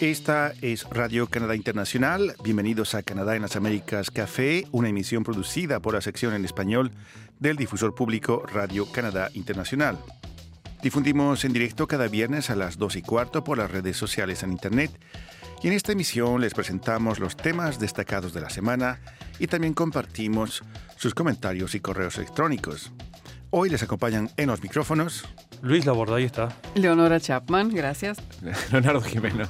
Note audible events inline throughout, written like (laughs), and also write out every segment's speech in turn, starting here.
Esta es Radio Canadá Internacional. Bienvenidos a Canadá en las Américas Café, una emisión producida por la sección en español del difusor público Radio Canadá Internacional. Difundimos en directo cada viernes a las 2 y cuarto por las redes sociales en Internet. Y en esta emisión les presentamos los temas destacados de la semana y también compartimos sus comentarios y correos electrónicos. Hoy les acompañan en los micrófonos Luis Laborda, ahí está. Leonora Chapman, gracias. (laughs) Leonardo Jimeno.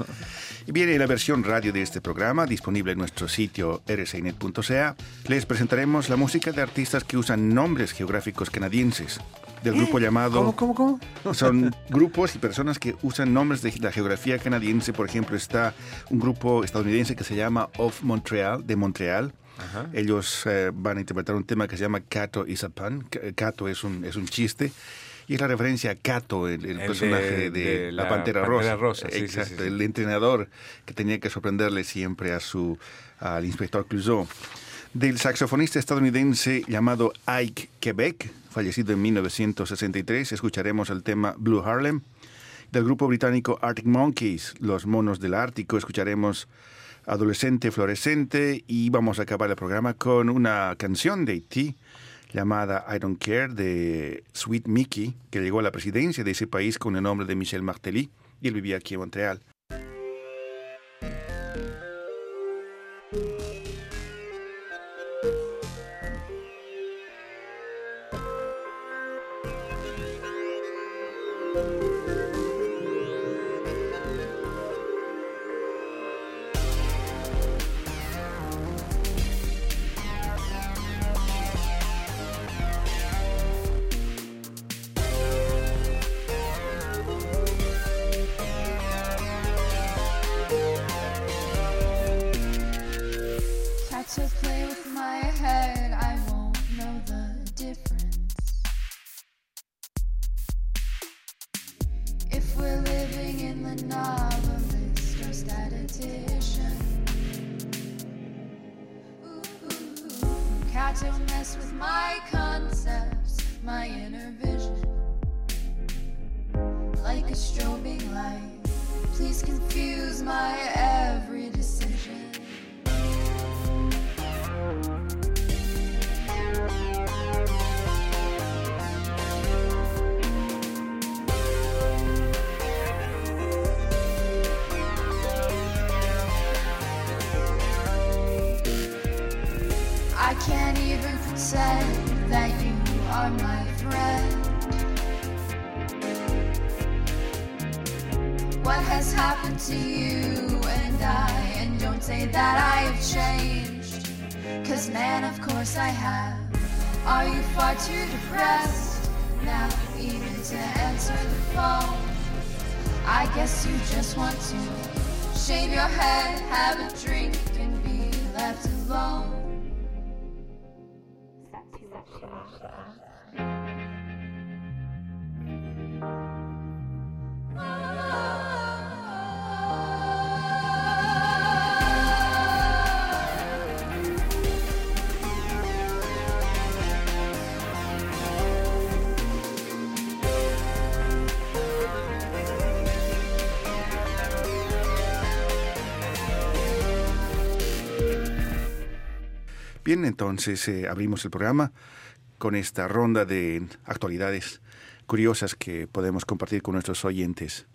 Y viene la versión radio de este programa, disponible en nuestro sitio rcinet.ca. Les presentaremos la música de artistas que usan nombres geográficos canadienses. Del grupo llamado... ¿Cómo, cómo, cómo? (laughs) Son grupos y personas que usan nombres de la geografía canadiense. Por ejemplo, está un grupo estadounidense que se llama Of Montreal, de Montreal. Ellos eh, van a interpretar un tema que se llama Cato is a pun. Cato es un, es un chiste. Y es la referencia a Cato, el, el, El personaje de, de- de la, la Pantera, Pantera Rosa. Rosa, sí, Exacto, sí, sí. el entrenador que tenía que sorprenderle siempre a su, al inspector Clouseau. Del saxofonista estadounidense llamado Ike Quebec, fallecido en 1963, escucharemos el tema Blue Harlem. Del grupo británico Arctic Monkeys, Los Monos del Ártico, escucharemos Adolescente Florescente y vamos a acabar el programa con una canción de Haití llamada I Don't Care de Sweet Mickey, que llegó a la presidencia de ese país con el nombre de Michel Martelly y él vivía aquí en Montreal. Bien, entonces eh, abrimos el programa con esta ronda de actualidades curiosas que podemos compartir con nuestros oyentes.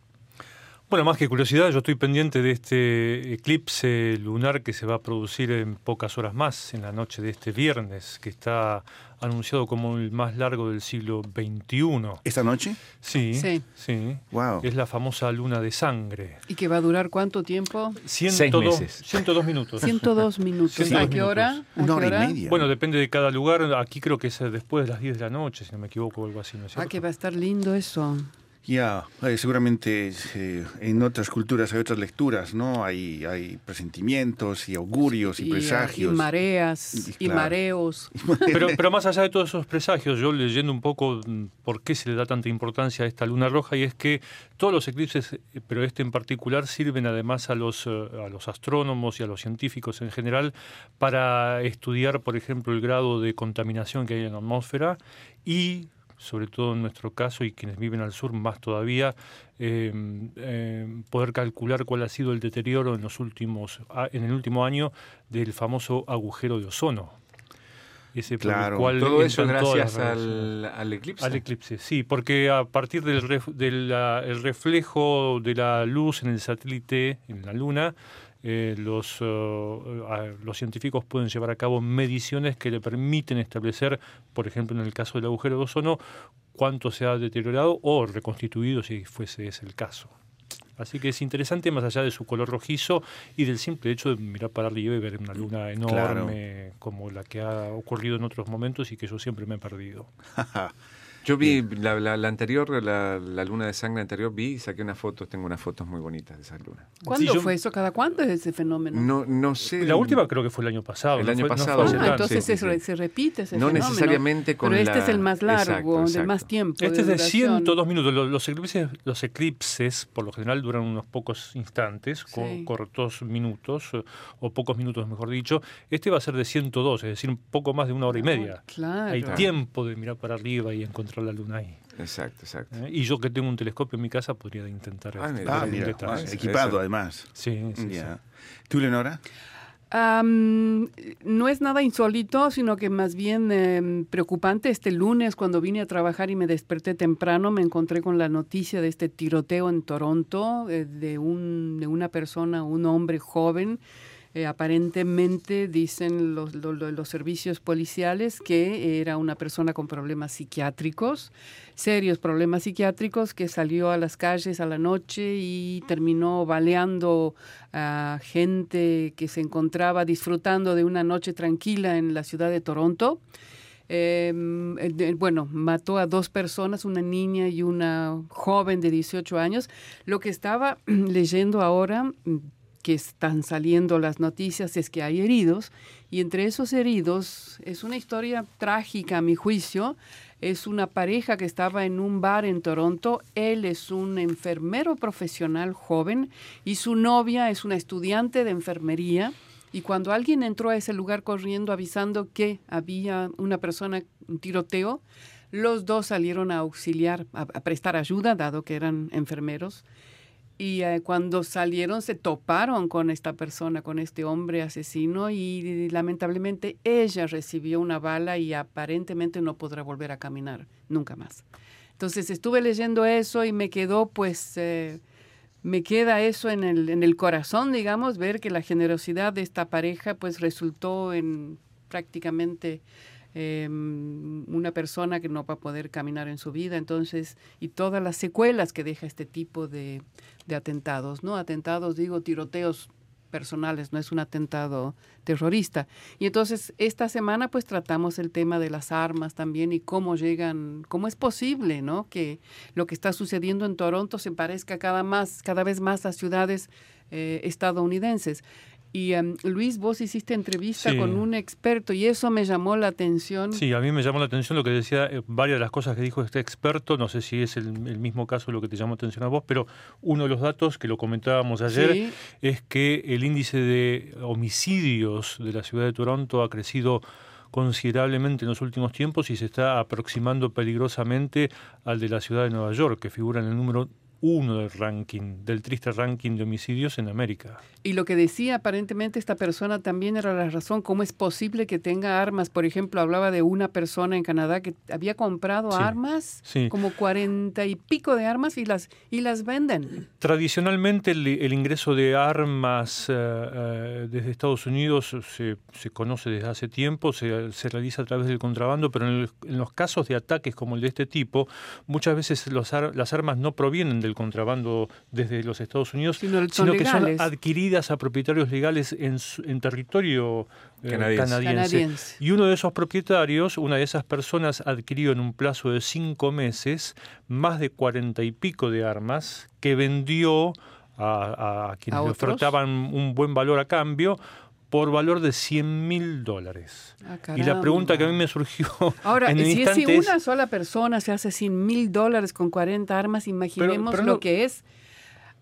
Bueno, más que curiosidad, yo estoy pendiente de este eclipse lunar que se va a producir en pocas horas más, en la noche de este viernes, que está anunciado como el más largo del siglo XXI. ¿Esta noche? Sí, Sí. sí. Wow. Es la famosa luna de sangre. ¿Y que va a durar cuánto tiempo? 102, meses. 102 minutos. 102 minutos. 102 ¿A qué hora? minutos. ¿A Una qué hora y media. Bueno, depende de cada lugar. Aquí creo que es después de las 10 de la noche, si no me equivoco, o algo así. ¿no es Ah, cierto? que va a estar lindo eso. Ya, eh, seguramente eh, en otras culturas hay otras lecturas, ¿no? Hay, hay presentimientos y augurios y, Y, presagios. y mareas, Y- claro. mareos. Pero, pero más allá de todos esos presagios, yo leyendo un poco mm, por qué se le da tanta importancia a esta luna roja, y es que todos los eclipses, eh, pero este en particular, sirven además a los, eh, a los astrónomos y a los científicos en general para estudiar, por ejemplo, el grado de contaminación que hay en la atmósfera y sobre todo en nuestro caso y quienes viven al sur más todavía, eh, eh, poder calcular cuál ha sido el deterioro en los últimos en el último año del famoso agujero de ozono. Ese por el Claro. cual Todo eso gracias al, al eclipse. Al eclipse, sí, porque a partir del ref- de la- el reflejo de la luz en el satélite, en la Luna, eh, los, a- los científicos pueden llevar a cabo mediciones que le permiten establecer, por ejemplo, en el caso del agujero de ozono, cuánto se ha deteriorado o reconstituido si fuese ese el caso. Así que es interesante más allá de su color rojizo y del simple hecho de mirar para arriba y ver una luna enorme como la que ha ocurrido en otros momentos y que yo siempre me he perdido. (laughs) Yo vi la, la- la anterior, la, la luna de sangre anterior, vi y saqué unas fotos, tengo unas fotos muy bonitas de esa luna. ¿Cuándo yo- fue eso? ¿Cada cuándo es ese fenómeno? No, no sé. La última creo que fue el año pasado. El no año fue- no pasado, fue Ah, tanto. entonces sí, se, sí. re- se repite ese No fenómeno. necesariamente con Pero este la- es el más largo, Exacto, de exacto. más tiempo. Este es de duración. 102 minutos. Los, los eclipses, los eclipses, por lo general, duran unos pocos instantes, co- Sí. cortos minutos, o pocos minutos, mejor dicho. Este va a ser de 102, es decir, un poco más de una hora y media. Claro. Hay tiempo de mirar para arriba y encontrar la luna ahí. Exacto, exacto. ¿eh? Y yo que tengo un telescopio en mi casa podría intentar Ah, este, mira. ver Ah, mira, equipado Eso. además. Sí, sí, Ya. sí. ¿Tú, Leonora? No es nada insólito, sino que más bien em, preocupante. Este lunes, cuando vine a trabajar y me desperté temprano, me encontré con la noticia de este tiroteo en Toronto eh, de, un, de una persona, un hombre joven. Eh, aparentemente dicen los, lo- lo- los servicios policiales que era una persona con problemas psiquiátricos, serios problemas psiquiátricos, que salió a las calles a la noche y terminó baleando a gente que se encontraba disfrutando de una noche tranquila en la ciudad de Toronto. Eh, eh, bueno, mató a dos personas, una niña y una joven de 18 años. Lo que estaba (clears throat) leyendo ahora, que están saliendo las noticias, es que hay heridos y entre esos heridos es una historia trágica a mi juicio. Es una pareja que estaba en un bar en Toronto. Él es un enfermero profesional joven y su novia es una estudiante de enfermería. Y cuando alguien entró a ese lugar corriendo avisando que había una persona, un tiroteo, los dos salieron a auxiliar, a, a prestar ayuda, dado que eran enfermeros. Y eh, cuando salieron se toparon con esta persona, con este hombre asesino y lamentablemente ella recibió una bala y aparentemente no podrá volver a caminar nunca más. Entonces estuve leyendo eso y me quedó pues, eh, me queda eso en el, en el corazón, digamos, ver que la generosidad de esta pareja pues resultó en prácticamente eh, una persona que no va a poder caminar en su vida, entonces, y todas las secuelas que deja este tipo de, de atentados, ¿no? Atentados, digo, tiroteos personales, no es un atentado terrorista. Y entonces esta semana pues tratamos el tema de las armas también y cómo llegan, cómo es posible, ¿no? Que lo que está sucediendo en Toronto se parezca cada más, cada vez más a ciudades eh, estadounidenses. Y em, Luis, vos hiciste entrevista Sí. con un experto y eso me llamó la atención. Sí, a mí me llamó la atención lo que decía, eh, varias de las cosas que dijo este experto, no sé si es el, el mismo caso lo que te llamó la atención a vos, pero uno de los datos que lo comentábamos ayer Sí. es que el índice de homicidios de la ciudad de Toronto ha crecido considerablemente en los últimos tiempos y se está aproximando peligrosamente al de la ciudad de Nueva York, que figura en el número uno del ranking, del triste ranking de homicidios en América. Y lo que decía aparentemente esta persona también era la razón, cómo es posible que tenga armas. Por ejemplo, hablaba de una persona en Canadá que había comprado Sí, armas, sí. como cuarenta y pico de armas y las, y las venden. Tradicionalmente el, el ingreso de armas eh, eh, desde Estados Unidos se, se conoce desde hace tiempo, se, se realiza a través del contrabando, pero en, el- en los casos de ataques como el de este tipo, muchas veces los ar- las armas no provienen del contrabando desde los Estados Unidos, Sino son que son adquiridas a propietarios legales en, su- en territorio eh, Canadiense. canadiense. Canadiense. Y uno de esos propietarios, una de esas personas, adquirió en un plazo de cinco meses más de cuarenta y pico de armas que vendió a, a quienes ¿A le ofertaban un buen valor a cambio por valor de 100 mil dólares. Ah, Y la pregunta que a mí me surgió (laughs) Ahora, en el si, es si es, una sola persona se hace 100 mil dólares con 40 armas, imaginemos pero lo no- que es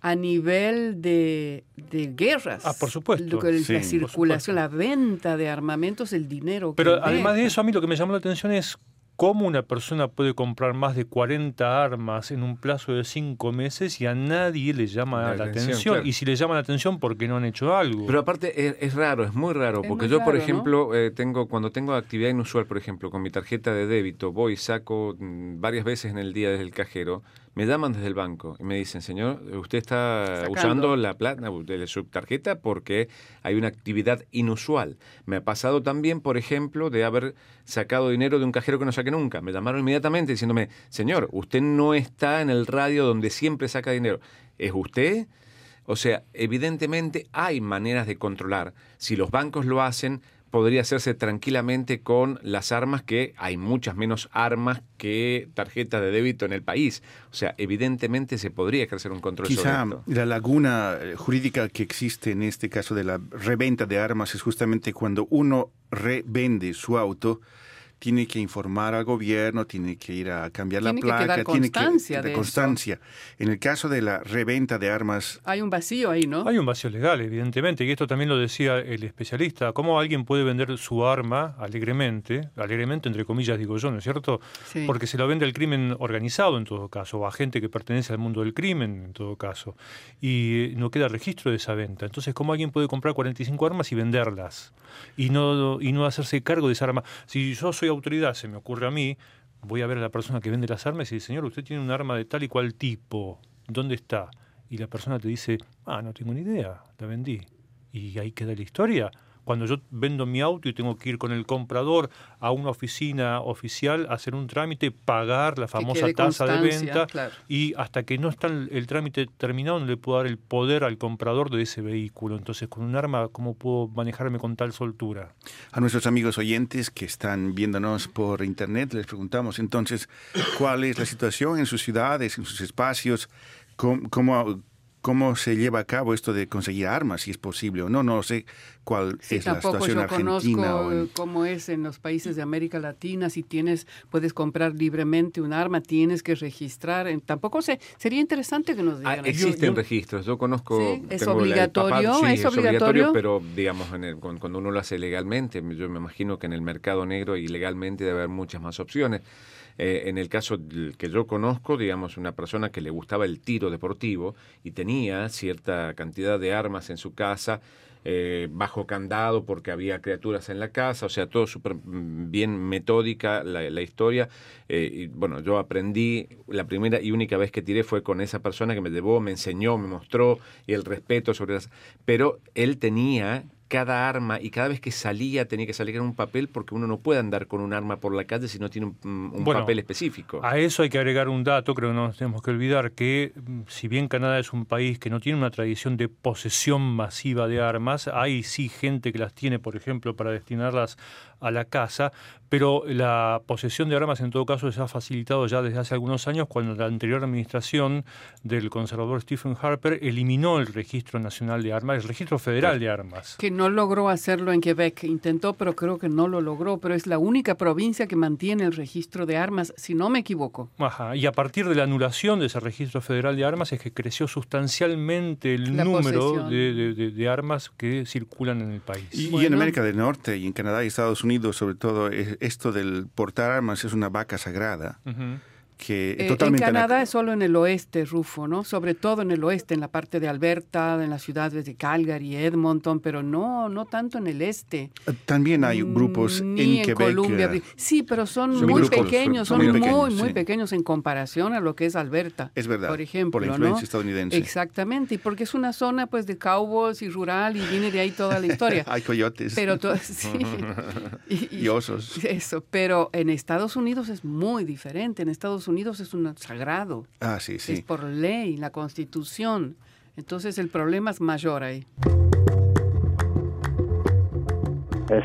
a nivel de, de guerras. Ah, por supuesto. Lo que es Sí, la circulación, la venta de armamentos, el dinero. que Pero además de eso, a mí lo que me llamó la atención es cómo una persona puede comprar más de 40 armas en un plazo de 5 meses y a nadie le llama La la, atención, atención. claro. Y si le llama la atención, porque no han hecho algo? Pero aparte es, es raro, es muy raro, Es porque muy yo, por ejemplo, eh, tengo cuando tengo actividad inusual, por ejemplo, con mi tarjeta de débito, voy y saco mm, varias veces en el día desde el cajero, me llaman desde el banco y me dicen, señor, usted está Sacando. usando la plata de su tarjeta porque hay una actividad inusual. Me ha pasado también, por ejemplo, de haber sacado dinero de un cajero que no saqué nunca. Me llamaron inmediatamente diciéndome, señor, usted no está en el radio donde siempre saca dinero. ¿Es usted? O sea, evidentemente hay maneras de controlar. Si los bancos lo hacen, podría hacerse tranquilamente con las armas que hay muchas menos armas que tarjetas de débito en el país. O sea, evidentemente se podría ejercer un control Quizá sobre esto. la laguna eh, jurídica que existe en este caso de la reventa de armas es justamente cuando uno revende su auto, tiene que informar al gobierno, tiene que ir a cambiar Tiene la placa, tiene que constancia dar de eso. constancia. En el caso de la reventa de armas, Hay un vacío ahí, ¿no? Hay un vacío legal, evidentemente, y esto también lo decía el especialista. ¿Cómo alguien puede vender su arma alegremente, alegremente entre comillas digo yo, ¿no es cierto? Sí. Porque se lo vende al crimen organizado en todo caso, o a gente que pertenece al mundo del crimen en todo caso, y no queda registro de esa venta. Entonces, ¿cómo alguien puede comprar 45 armas y venderlas? Y no, y no hacerse cargo de esa arma. Si yo soy autoridad, se me ocurre a mí, voy a ver a la persona que vende las armas y dice, señor, usted tiene un arma de tal y cual tipo, ¿dónde está? Y la persona te dice, ah, no tengo ni idea, la vendí. Y ahí queda la historia. Cuando yo vendo mi auto y tengo que ir con el comprador a una oficina oficial a hacer un trámite, pagar la famosa tasa de venta claro. y hasta que no está el, el trámite terminado no le puedo dar el poder al comprador de ese vehículo. Entonces, con un arma, ¿cómo puedo manejarme con tal soltura? a nuestros amigos oyentes que están viéndonos por internet, les preguntamos entonces cuál es la situación en sus ciudades, en sus espacios, cómo, cómo, cómo se lleva a cabo esto de conseguir armas, si es posible o no. No sé cuál Sí, es la tampoco situación yo argentina. conozco o en- cómo es en los países de América Latina. Si tienes, puedes comprar libremente un arma, tienes que registrar. En- tampoco sé, sería interesante que nos Ah, digan. existen yo- registros, yo conozco... Sí, ¿es obligatorio? papá- sí, ¿Es es obligatorio? obligatorio, pero digamos, en el- cuando cuando uno lo hace legalmente, yo me imagino que en el mercado negro y legalmente debe haber muchas más opciones. Eh, en el caso que yo conozco, digamos, una persona que le gustaba el tiro deportivo y tenía cierta cantidad de armas en su casa, eh, bajo candado porque había criaturas en la casa, o sea, todo súper bien metódica la, la historia. Eh, y bueno, yo aprendí, la primera y única vez que tiré fue con esa persona que me llevó, me enseñó, me mostró y el respeto sobre las... Pero él tenía cada arma y cada vez que salía tenía que salir en un papel porque uno no puede andar con un arma por la calle si no tiene un, un Bueno, papel específico. A eso hay que agregar un dato, creo que no nos tenemos que olvidar, que mm, si bien Canadá es un país que no tiene una tradición de posesión masiva de armas, hay sí gente que las tiene, por ejemplo, para destinarlas a la casa, pero la posesión de armas en todo caso se ha facilitado ya desde hace algunos años cuando la anterior administración del conservador Stephen Harper eliminó el registro nacional de armas, el registro federal de armas. Que no logró hacerlo en Quebec. Intentó, pero creo que no lo logró. Pero es la única provincia que mantiene el registro de armas, si no me equivoco. Ajá, y a partir de la anulación de ese registro federal de armas es que creció sustancialmente el La número de, de- de- de armas que circulan en el país. Y, y en. América del Norte y en Canadá y Estados Unidos, sobre todo, es- esto del portar armas es una vaca sagrada. Que Eh, en. Canadá es solo en el oeste, Rufo, ¿no? Sobre todo en el oeste, en la parte de Alberta, en las ciudades de Calgary, Edmonton, pero no, no tanto en el este. También hay grupos Mm, Ni en en Quebec. Colombia. eh, Sí, pero son, Son muy grupos, pequeños, son son muy muy, pequeños, muy sí. pequeños en comparación a lo que es Alberta. Es verdad, Por ejemplo, por la influencia ¿no? estadounidense. Exactamente, y porque es una zona pues de cowboys y rural y viene de ahí toda la historia. (laughs) hay coyotes Pero (laughs) sí. Y- y osos. (laughs) Eso, pero en Estados Unidos es muy diferente. En Estados Unidos es un sagrado. Ah, sí, Es sí. por ley, la constitución. Entonces el problema es mayor ahí.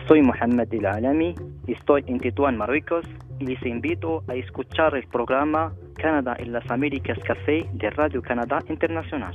Soy Mohamed El Alami, estoy en Tetuán, Marruecos, y les invito a escuchar el programa Canadá en las Américas Café de Radio Canadá Internacional.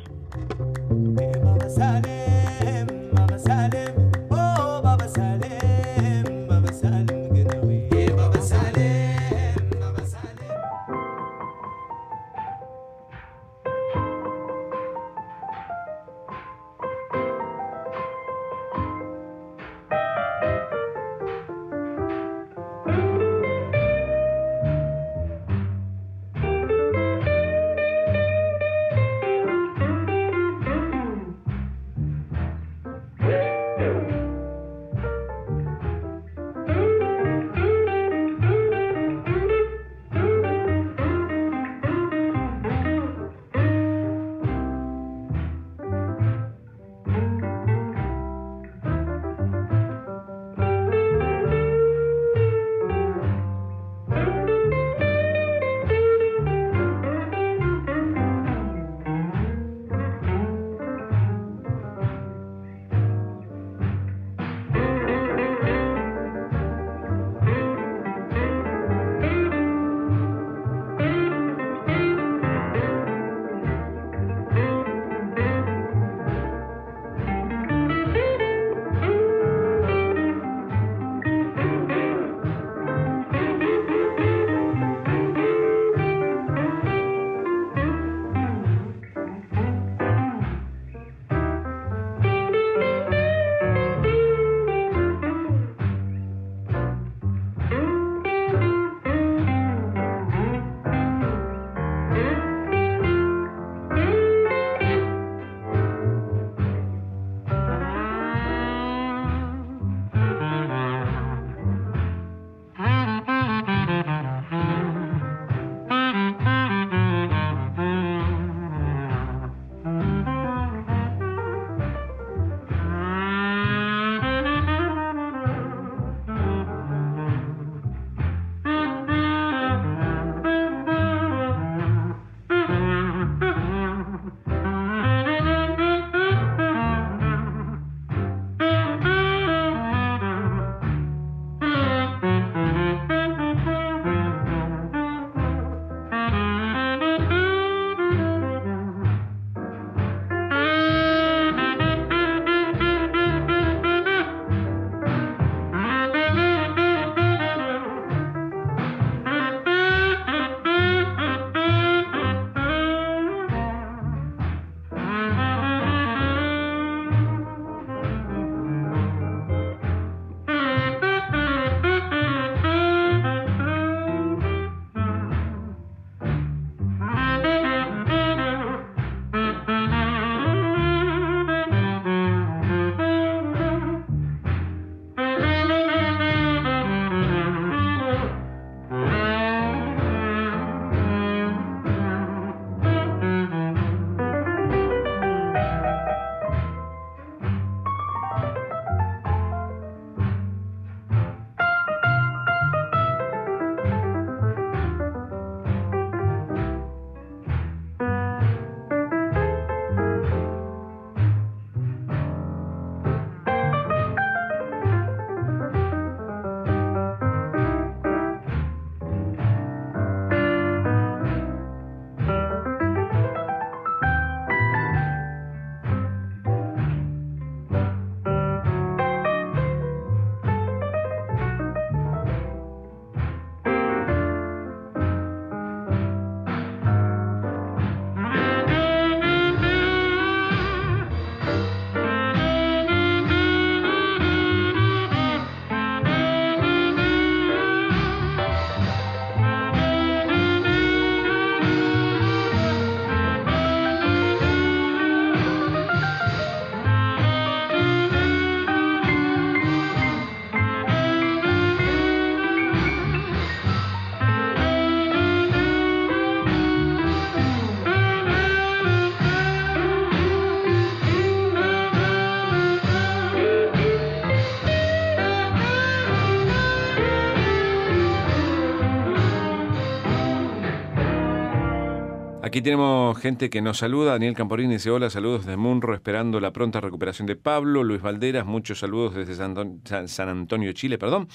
Aquí tenemos gente que nos saluda. Daniel Camporini dice hola, saludos desde Munro, esperando la pronta recuperación de Pablo. Luis Valderas, muchos saludos desde San Antonio, Chile, perdón.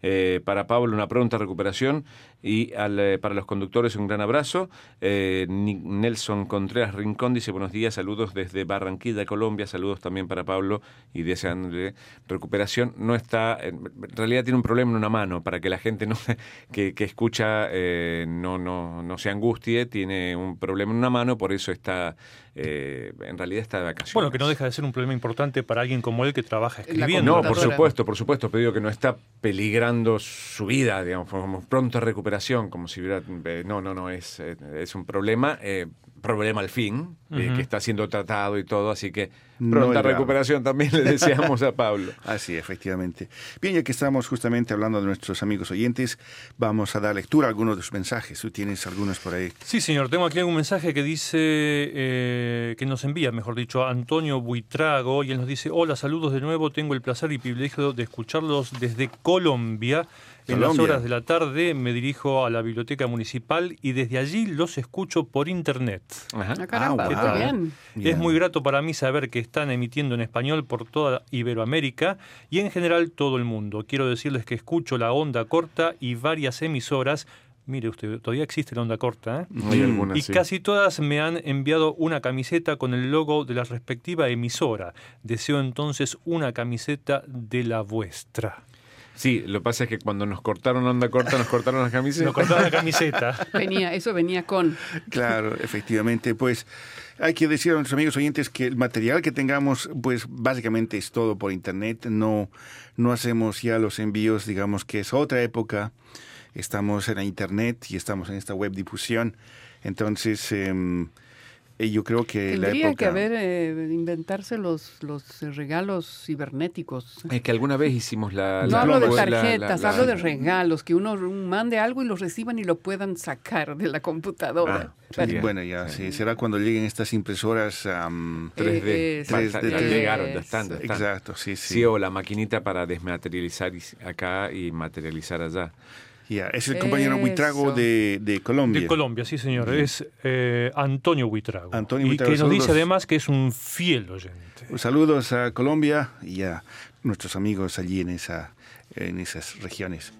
Eh, para Pablo una pronta recuperación y al, eh, para los conductores un gran abrazo. Eh, Nelson Contreras Rincón dice buenos días, saludos desde Barranquilla, Colombia, saludos también para Pablo y deseándole recuperación. No está, en realidad tiene un problema en una mano, para que la gente no, (laughs) que, que escucha eh, no, no, no se angustie, tiene un problema en una mano, por eso está, eh, en realidad está de vacaciones. Bueno, que no deja de ser un problema importante para alguien como él que trabaja escribiendo. No, por supuesto, por supuesto, pero digo que no está peligrando su vida, digamos, como pronta recuperación, como si hubiera... eh, no, no, no, es, eh, es un problema, eh, problema al fin, eh, Ujú. que está siendo tratado y todo, así que No pronta grave. recuperación también le deseamos a Pablo. (laughs) Así, efectivamente. Bien, ya que estamos justamente hablando de nuestros amigos oyentes, vamos a dar lectura a algunos de sus mensajes. Tú tienes algunos por ahí. Sí, señor. Tengo aquí un mensaje que dice, eh, que nos envía, mejor dicho, Antonio Buitrago, y él nos dice, hola, saludos de nuevo, tengo el placer y privilegio de escucharlos desde Colombia. En las horas de la tarde me dirijo a la biblioteca municipal y desde allí los escucho por internet. Ajá. Ah, caramba, Ah, bien. Bien. Es muy grato para mí saber que están emitiendo en español por toda Iberoamérica y en general todo el mundo. Quiero decirles que escucho la onda corta y varias emisoras. Mire usted, todavía existe la onda corta, ¿eh? Hay algunas, Y sí. casi todas me han enviado una camiseta con el logo de la respectiva emisora. Deseo entonces una camiseta de la vuestra. Sí, lo que pasa es que cuando nos cortaron onda corta, nos cortaron las Se camisetas. nos cortaron la camiseta. (laughs) Venía, eso venía con. Claro, efectivamente. Pues hay que decir a nuestros amigos oyentes que el material que tengamos, pues básicamente es todo por internet. No, no hacemos ya los envíos, digamos que es otra época. Estamos en la internet y estamos en esta web difusión. Entonces, em, eh, yo creo que la Tendría época... que haber, eh, inventarse los, los eh, regalos cibernéticos. Es que alguna vez hicimos la... No la- hablo de la- la- tarjetas, la- hablo de regalos, que uno mande algo y lo reciban y lo puedan sacar de la computadora. Ah, Pero- sí, Bueno, ya, sí, será cuando lleguen estas impresoras... am, 3D. Eh, Falta- eh, ya eh, llegaron, ya están, ya están. exacto, sí, sí. Sí, o la maquinita para desmaterializar acá y materializar allá. Ya, es el compañero Eso. Buitrago de, de Colombia. De Colombia, sí, señor. Es eh, Antonio Buitrago. Antonio y Buitrago, que nos dice saludos. además que es un fiel oyente. Saludos a Colombia y a nuestros amigos allí en, esa, en esas regiones.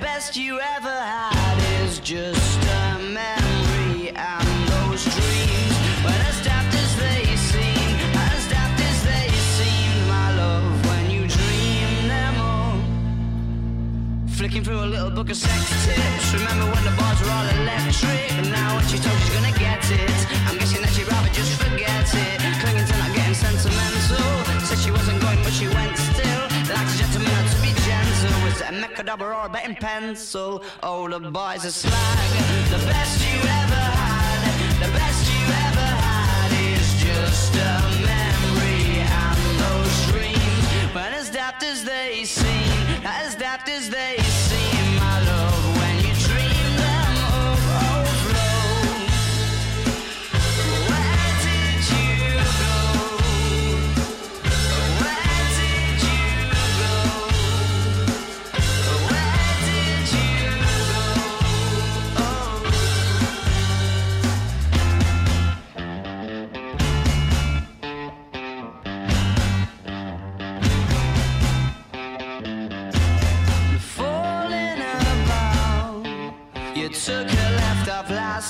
Best you ever had is just a memory and those dreams. When as daft as they seem, as daft as they seem, my love, when you dream them all. Flicking through a little book of sex tips. Remember when the bars were all electric? And now when she told she's gonna get it, I'm guessing that she'd rather just forget it. Clinging to not getting sentimental. Said she wasn't going, but she went still. Like Was it a mechadabra or a betting pencil? Oh, the boys are slag. The best you ever had, the best you ever had is just a memory and those dreams. When as daft as they seem, as daft as they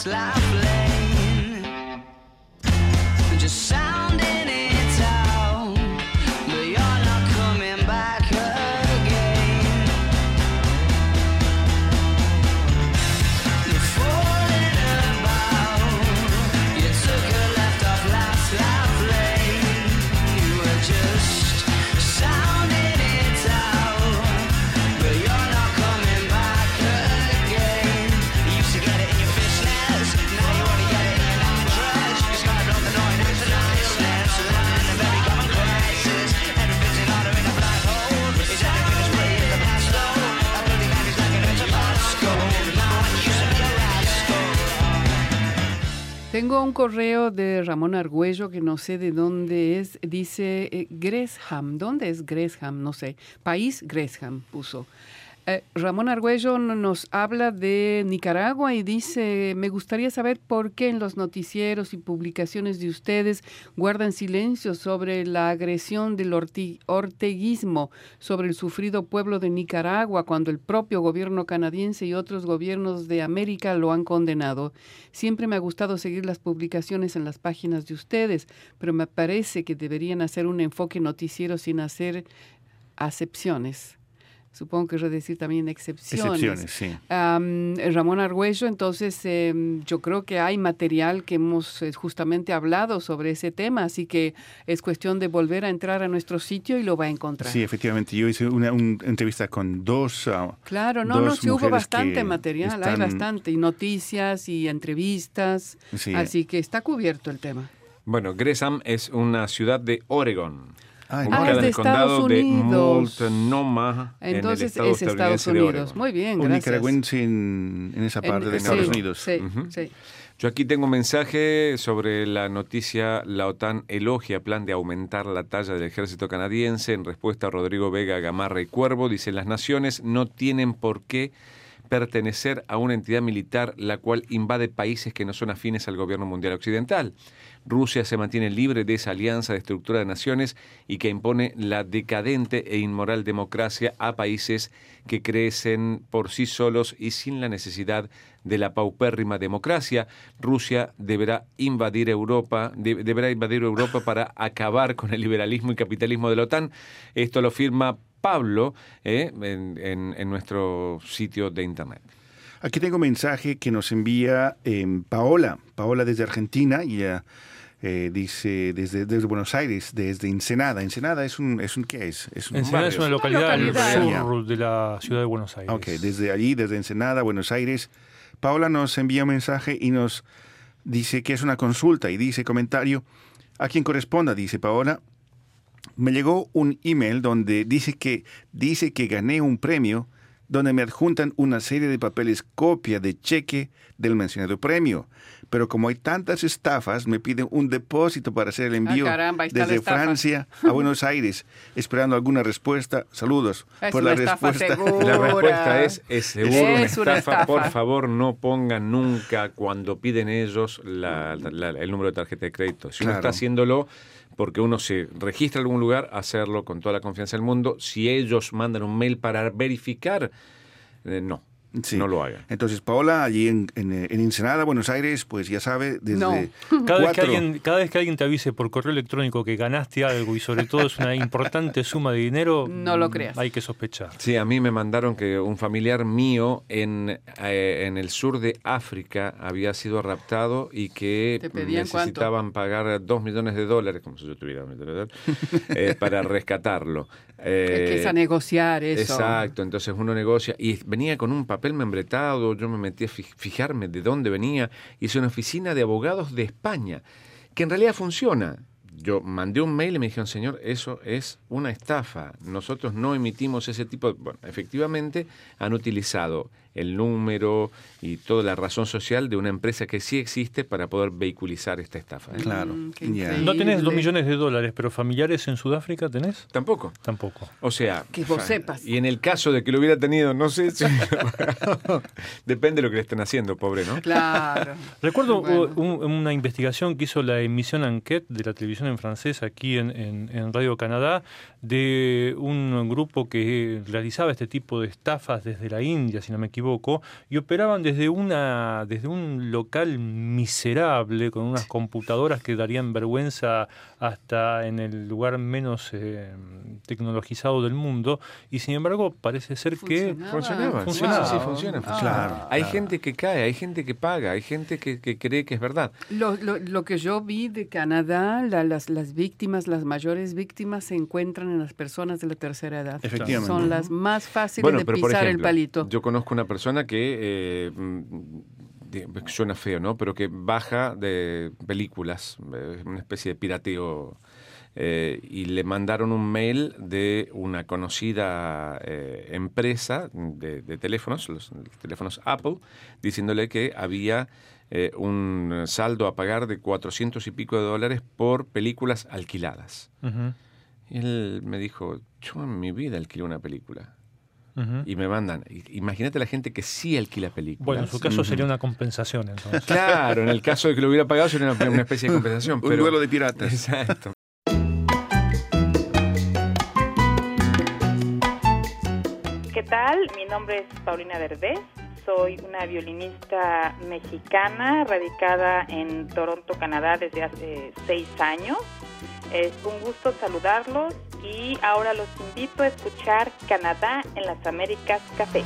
slide. Un correo de Ramón Argüello que no sé de dónde es. Dice eh, Gresham. ¿Dónde es Gresham? No sé. País Gresham puso. Eh, Ramón Argüello no- nos habla de Nicaragua y dice, me gustaría saber por qué en los noticieros y publicaciones de ustedes guardan silencio sobre la agresión del orteguismo sobre el sufrido pueblo de Nicaragua cuando el propio gobierno canadiense y otros gobiernos de América lo han condenado. Siempre me ha gustado seguir las publicaciones en las páginas de ustedes, pero me parece que deberían hacer un enfoque noticiero sin hacer acepciones. Supongo que es decir también excepciones. Excepciones, sí. Am, Ramón Argüello, entonces em, yo creo que hay material que hemos eh, justamente hablado sobre ese tema, así que es cuestión de volver a entrar a nuestro sitio y lo va a encontrar. Sí, efectivamente. Yo hice una, un- entrevista con dos. ah, Claro, no, no, sí hubo bastante material, hay bastante, y noticias y entrevistas, Sí. así que está cubierto el tema. Bueno, Gresham es una ciudad de Oregon. Ah, Ah, es en de Estados de Unidos. Multnomah, Entonces en el estado es Estados de Unidos. Muy bien, un gracias. nicaragüense en, en esa En- parte de sí, Estados Unidos. Sí. Yo aquí tengo un mensaje sobre la noticia La OTAN elogia plan de aumentar la talla del ejército canadiense en respuesta a Rodrigo Vega Gamarra y Cuervo. Dice, las naciones no tienen por qué pertenecer a una entidad militar la cual invade países que no son afines al gobierno mundial occidental. Rusia se mantiene libre de esa alianza de estructura de naciones y que impone la decadente e inmoral democracia a países que crecen por sí solos y sin la necesidad de la paupérrima democracia. Rusia deberá invadir Europa, de- deberá invadir Europa para acabar con el liberalismo y capitalismo de la OTAN. Esto lo firma Pablo eh, en, en- en nuestro sitio de internet. Aquí tengo un mensaje que nos envía em, Paola. Paola desde Argentina y ella eh, dice desde, desde Buenos Aires, desde Ensenada. Ensenada es un, es un ¿qué es? Es un Ensenada es una localidad al localidad. sur de la ciudad de Buenos Aires. Ok, desde allí, desde Ensenada, Buenos Aires, Paola nos envía un mensaje y nos dice que es una consulta y dice comentario, a quien corresponda, dice Paola, me llegó un email donde dice que, dice que gané un premio donde me adjuntan una serie de papeles copia de cheque del mencionado premio. Pero como hay tantas estafas, me piden un depósito para hacer el envío Ah, caramba, la desde. Francia a Buenos Aires, esperando alguna respuesta. Saludos. Es por una la estafa respuesta. segura. (laughs) La respuesta es, es seguro Es una, una estafa. Por favor, no pongan nunca cuando piden ellos la- la- el número de tarjeta de crédito. Si uno Claro. está haciéndolo porque uno se registra en algún lugar, hacerlo con toda la confianza del mundo. Si ellos mandan un mail para verificar, eh, no, Sí. no lo hagan. Entonces, Paola, allí en, en, eh, en Ensenada, Buenos Aires, pues ya sabe, desde No. Cada vez, que alguien, cada vez que alguien te avise por correo electrónico que ganaste algo y sobre todo es una importante suma de dinero, (laughs) No lo mm, creas. hay que sospechar. Sí, a mí me mandaron que un familiar mío en, eh, en el sur de África había sido raptado y que ¿Te pedían necesitaban pagar dos millones de dólares, como si yo tuviera dos millones de dólares, (laughs) eh, para rescatarlo. Es que es a Eh, negociar eso. Exacto, entonces uno negocia y venía con un papel membretado, yo me metí a fi- fijarme de dónde venía y es una oficina de abogados de España, que en realidad funciona. Yo mandé un mail y me dijeron, señor, eso es una estafa. Nosotros no emitimos ese tipo de... Bueno, efectivamente han utilizado el número y toda la razón social de una empresa que sí existe para poder vehiculizar esta estafa. ¿eh? Claro. Mm. No tenés dos millones de dólares, pero familiares en Sudáfrica tenés? Tampoco. Tampoco. O sea, Que vos sepas. Y en el caso de que lo hubiera tenido, no sé si... (laughs) Depende de lo que le estén haciendo, pobre, ¿no? Claro. Recuerdo Bueno. uh, un- una investigación que hizo la emisión Enquête de la televisión en francés aquí en, Radio Canadá de un grupo que realizaba este tipo de estafas desde la India, si no me equivoco, y operaban desde una desde un local miserable con unas computadoras que darían vergüenza hasta en el lugar menos eh, tecnologizado del mundo, y sin embargo parece ser que Funcionaba. Sí, sí, sí, funciona. funciona. Claro, Hay claro. gente que cae, hay gente que paga, hay gente que, que cree que es verdad. Lo, lo- lo que yo vi de Canadá, la- las, las víctimas, las mayores víctimas se encuentran en las personas de la tercera edad. Son las más fáciles de pisar el palito. Yo conozco una persona que... Eh, mm, suena feo, ¿no? Pero que baja de películas, eh, una especie de pirateo eh, y le mandaron un mail de una conocida eh, empresa de, teléfonos, los teléfonos Apple, diciéndole que había un saldo a pagar de 400 y pico de dólares por películas alquiladas. Uh él me dijo, yo en mi vida alquilé una película. Y me mandan. Imagínate la gente que sí alquila películas. Bueno, en su caso sería una compensación. Claro, en el caso de que lo hubiera pagado sería una, especie de compensación. (laughs) Un pero... duelo de piratas. Exacto. ¿Qué tal? Mi nombre es Paulina Derbez. Soy una violinista mexicana radicada en Toronto, Canadá, desde hace seis años. Es un gusto saludarlos y ahora los invito a escuchar Canadá en las Américas Café.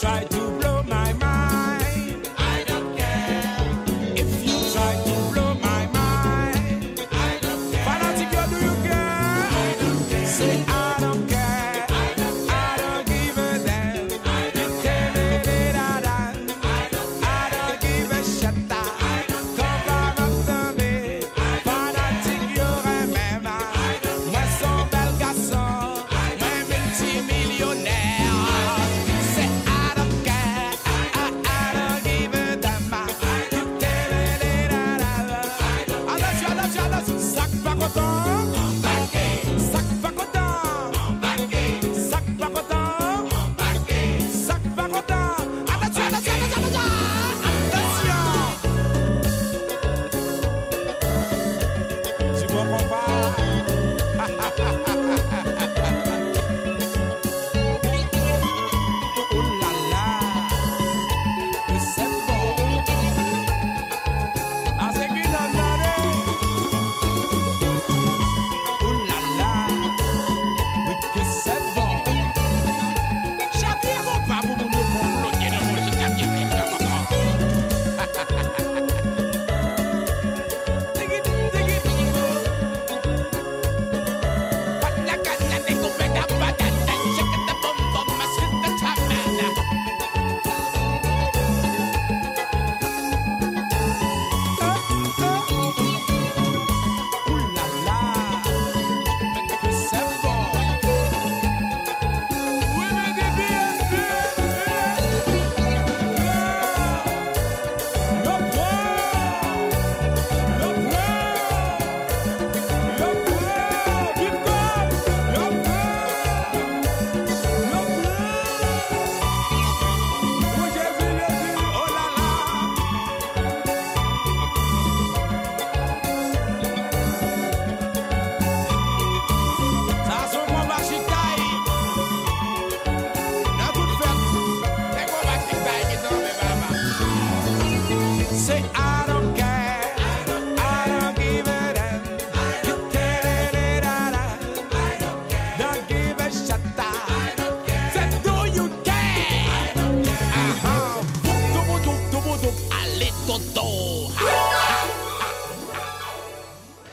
try to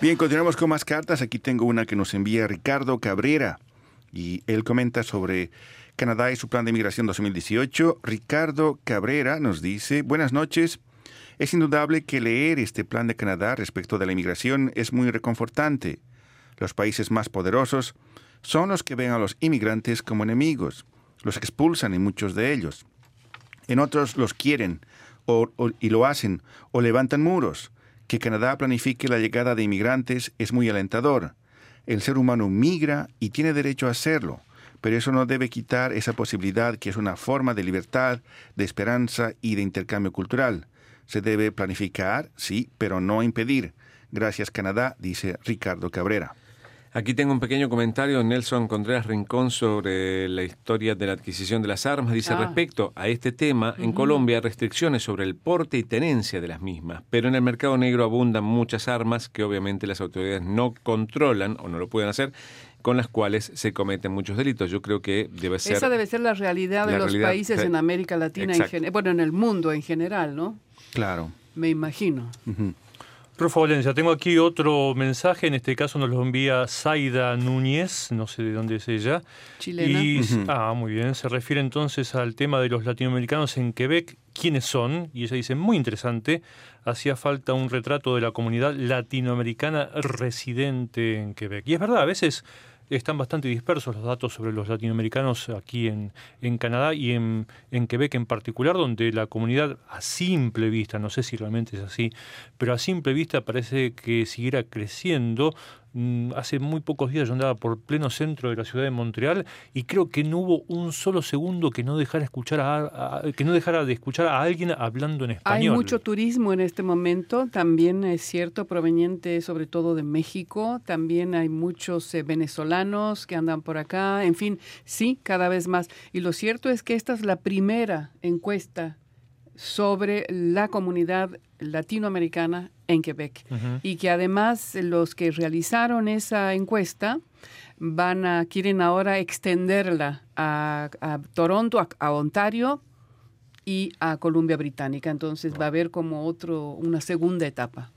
Bien, continuamos con más cartas. Aquí tengo una que nos envía Ricardo Cabrera y él comenta sobre Canadá y su plan de inmigración 2018. Ricardo Cabrera nos dice, buenas noches. Es indudable que leer este plan de Canadá respecto de la inmigración es muy reconfortante. Los países más poderosos son los que ven a los inmigrantes como enemigos. Los expulsan en muchos de ellos. En otros los quieren o, y lo hacen o levantan muros que Canadá planifique la llegada de inmigrantes es muy alentador. El ser humano migra y tiene derecho a hacerlo, pero eso no debe quitar esa posibilidad que es una forma de libertad, de esperanza y de intercambio cultural. Se debe planificar, sí, pero no impedir. Gracias Canadá, dice Ricardo Cabrera. Aquí tengo un pequeño comentario de Nelson Contreras Rincón sobre la historia de la adquisición de las armas. Dice, Ah. respecto a este tema, en Colombia hay restricciones sobre el porte y tenencia de las mismas, pero en el mercado negro abundan muchas armas que obviamente las autoridades no controlan o no lo pueden hacer, con las cuales se cometen muchos delitos. Yo creo que debe ser... Esa debe ser la realidad de La los realidad, países sí. en América Latina, en bueno, en el mundo en general, ¿no? Claro. Me imagino. Profe Valencia, tengo aquí otro mensaje, en este caso nos lo envía Zaida Núñez, no sé de dónde es ella. Chilena. Y, Ah, muy bien, se refiere entonces al tema de los latinoamericanos en Quebec, quiénes son, y ella dice, muy interesante, hacía falta un retrato de la comunidad latinoamericana residente en Quebec. Y es verdad, a veces están bastante dispersos los datos sobre los latinoamericanos aquí en, en Canadá y en, en Quebec en particular, donde la comunidad a simple vista, no sé si realmente es así, pero a simple vista parece que siguiera creciendo. Mm, Hace muy pocos días yo andaba por pleno centro de la ciudad de Montreal y creo que no hubo un solo segundo que no dejara escuchar a, a- que no dejara de escuchar a alguien hablando en Hay español. mucho turismo en este momento, también es cierto, proveniente sobre todo de México, también hay muchos eh, venezolanos que andan por acá, en fin, sí, cada vez más. Y lo cierto es que esta es la primera encuesta sobre la comunidad latinoamericana en Quebec y que además los que realizaron esa encuesta van a quieren ahora extenderla a, a Toronto, a, a Ontario y a Columbia Británica. Entonces va a haber como otro una segunda etapa.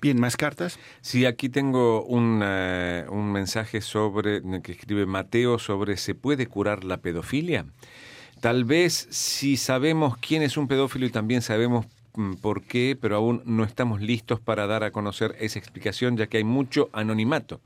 Bien, ¿más cartas? Sí, aquí tengo un, un mensaje sobre que escribe Mateo sobre ¿se puede curar la pedofilia? Tal vez si sabemos quién es un pedófilo y también sabemos por qué, pero aún no estamos listos para dar a conocer esa explicación, ya que hay mucho anonimato.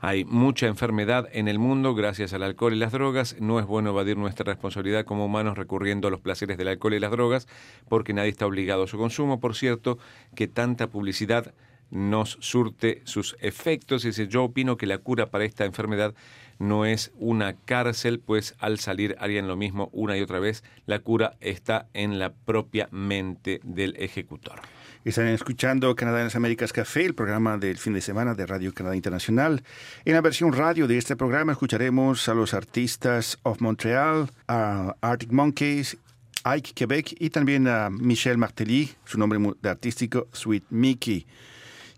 Hay mucha enfermedad en el mundo gracias al alcohol y las drogas. No es bueno evadir nuestra responsabilidad como humanos recurriendo a los placeres del alcohol y las drogas, porque nadie está obligado a su consumo. Por cierto, que tanta publicidad nos surte sus efectos. Dice, yo opino que la cura para esta enfermedad no es una cárcel, pues al salir harían lo mismo una y otra vez. La cura está en la propia mente del ejecutor. Están escuchando Canadá en las Américas Café, el programa del fin de semana de Radio Canadá Internacional. En la versión radio de este programa escucharemos a los artistas of Montreal, a Arctic Monkeys, Ike Quebec y también a Michel Martelly, su nombre artístico Sweet Mickey.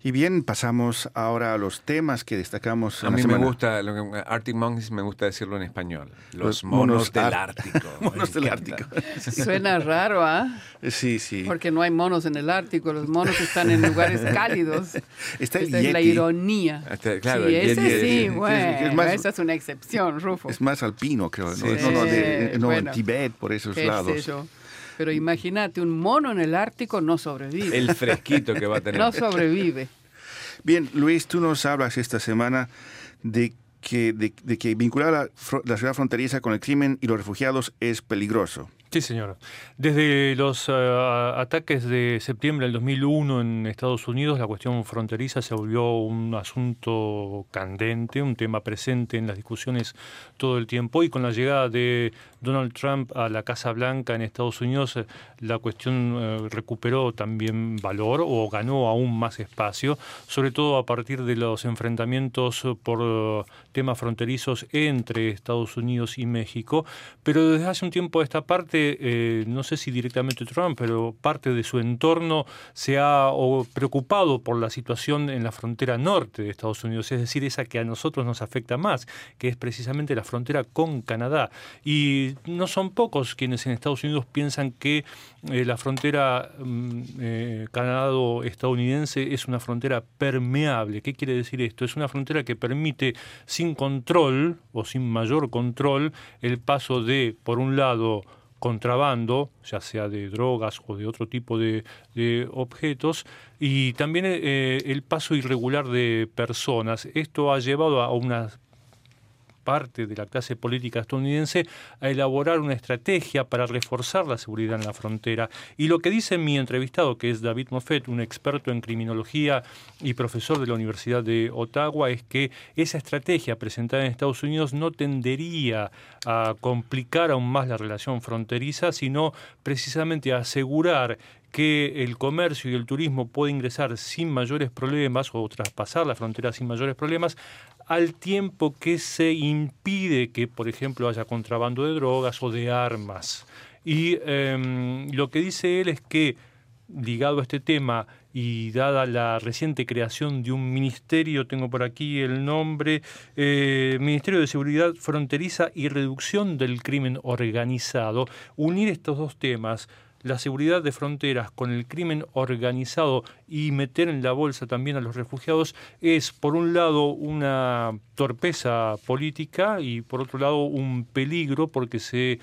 Y bien, pasamos ahora a los temas que destacamos A en la mí me gusta, lo que- Arctic Monkeys me gusta decirlo en español. Los, Los monos, monos del ar- Ártico. Monos del. Ártico. (laughs) (laughs) Suena raro, ¿ah? Sí, sí. Porque no hay monos en el Ártico, los monos están en lugares (laughs) cálidos. Está el Esa es la ironía. Hasta- claro, sí, el ese Yeti es- sí, bueno, es más- esa es una excepción, Rufo. Es más alpino, creo. No, Sí, no, no, de- no, Bueno. en Tibet, por esos Qué lados. sé yo. Pero imagínate, un mono en el Ártico no sobrevive. El fresquito que va a tener. No sobrevive. Bien, Luis, tú nos hablas esta semana de que, vincular la, la ciudad fronteriza con el crimen y los refugiados es peligroso. Sí, señor. Desde los eh, ataques de septiembre del 2001 en Estados Unidos, la cuestión fronteriza se volvió un asunto candente, un tema presente en las discusiones todo el tiempo. Y con la llegada de Donald Trump a la Casa Blanca en Estados Unidos, eh, la cuestión eh, recuperó también valor o ganó aún más espacio, sobre todo a partir de los enfrentamientos por eh, temas fronterizos entre Estados Unidos y México. Pero desde hace un tiempo a esta parte, no sé si directamente Trump, pero parte de su entorno se ha preocupado por la situación en la frontera norte de Estados Unidos, es decir, esa que a nosotros nos afecta más, que es precisamente la frontera con Canadá. Y no son pocos quienes en Estados Unidos piensan que eh, la frontera mm, eh, canado-estadounidense es una frontera permeable. ¿Qué quiere decir esto? Es una frontera que permite sin control o sin mayor control el paso de, por un lado, contrabando, ya sea de drogas o de otro tipo de, objetos, y también eh, el paso irregular de personas. Esto ha llevado a una parte de la clase política estadounidense a elaborar una estrategia para reforzar la seguridad en la frontera. Y lo que dice mi entrevistado, que es David Moffett, un experto en criminología y profesor de la Universidad de Ottawa, es que esa estrategia presentada en Estados Unidos no tendería a complicar aún más la relación fronteriza, sino precisamente a asegurar que el comercio y el turismo puede ingresar sin mayores problemas o traspasar la frontera sin mayores problemas, al tiempo que se impide que, por ejemplo, haya contrabando de drogas o de armas. Y em, lo que dice él es que, ligado a este tema y dada la reciente creación de un ministerio, tengo por aquí el nombre, eh, Ministerio de Seguridad Fronteriza y Reducción del Crimen Organizado, unir estos dos temas, la seguridad de fronteras con el crimen organizado y meter en la bolsa también a los refugiados es, por un lado, una torpeza política y, por otro lado, un peligro porque se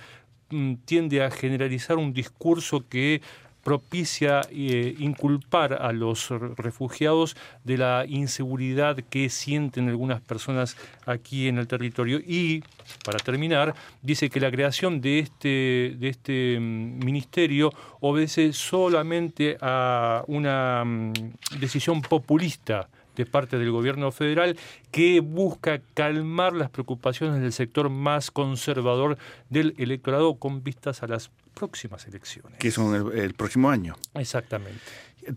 mm, tiende a generalizar un discurso que propicia eh, inculpar a los refugiados de la inseguridad que sienten algunas personas aquí en el territorio. Y, para terminar, dice que la creación de este, de este mm, ministerio obedece solamente a una mm, decisión populista de parte del gobierno federal que busca calmar las preocupaciones del sector más conservador del electorado con vistas a las próximas elecciones. Que son el, el próximo año. Exactamente.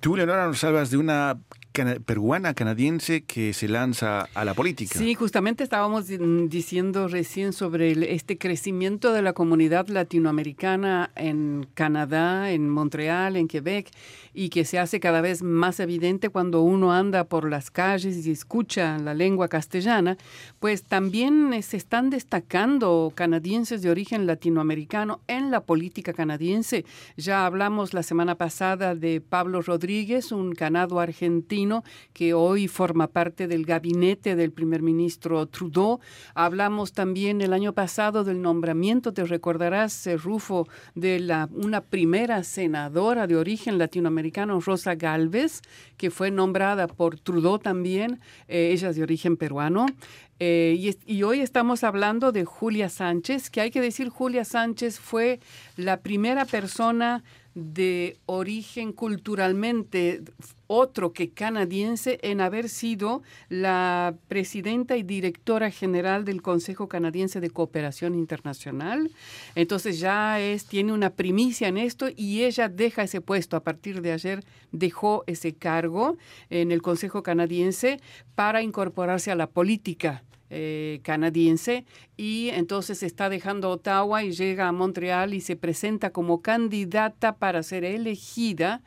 Tú, Leonora, nos hablas de una cana- peruana canadiense que se lanza a la política. Sí, justamente estábamos diciendo recién sobre el- este crecimiento de la comunidad latinoamericana en Canadá, en Montreal, en Quebec, y que se hace cada vez más evidente cuando uno anda por las calles y escucha la lengua castellana, pues también eh, se están destacando canadienses de origen latinoamericano en la política canadiense. Ya hablamos la semana pasada de Pablo Rodríguez, un canado argentino que hoy forma parte del gabinete del primer ministro Trudeau. Hablamos también el año pasado del nombramiento, te recordarás, eh, Rufo, de una primera senadora de origen latinoamericano, Rosa Galvez, que fue nombrada por Trudeau también, eh, ella es de origen peruano. Eh, y, hoy estamos hablando de Julia Sánchez, que hay que decir, Julia Sánchez fue la primera persona de origen culturalmente otro que canadiense en haber sido la presidenta y directora general del Consejo Canadiense de Cooperación Internacional. Entonces ya es tiene una primicia en esto y ella deja ese puesto a partir de ayer dejó ese cargo en el Consejo Canadiense para incorporarse a la política eh, canadiense y entonces está dejando Ottawa y llega a Montreal y se presenta como candidata para ser elegida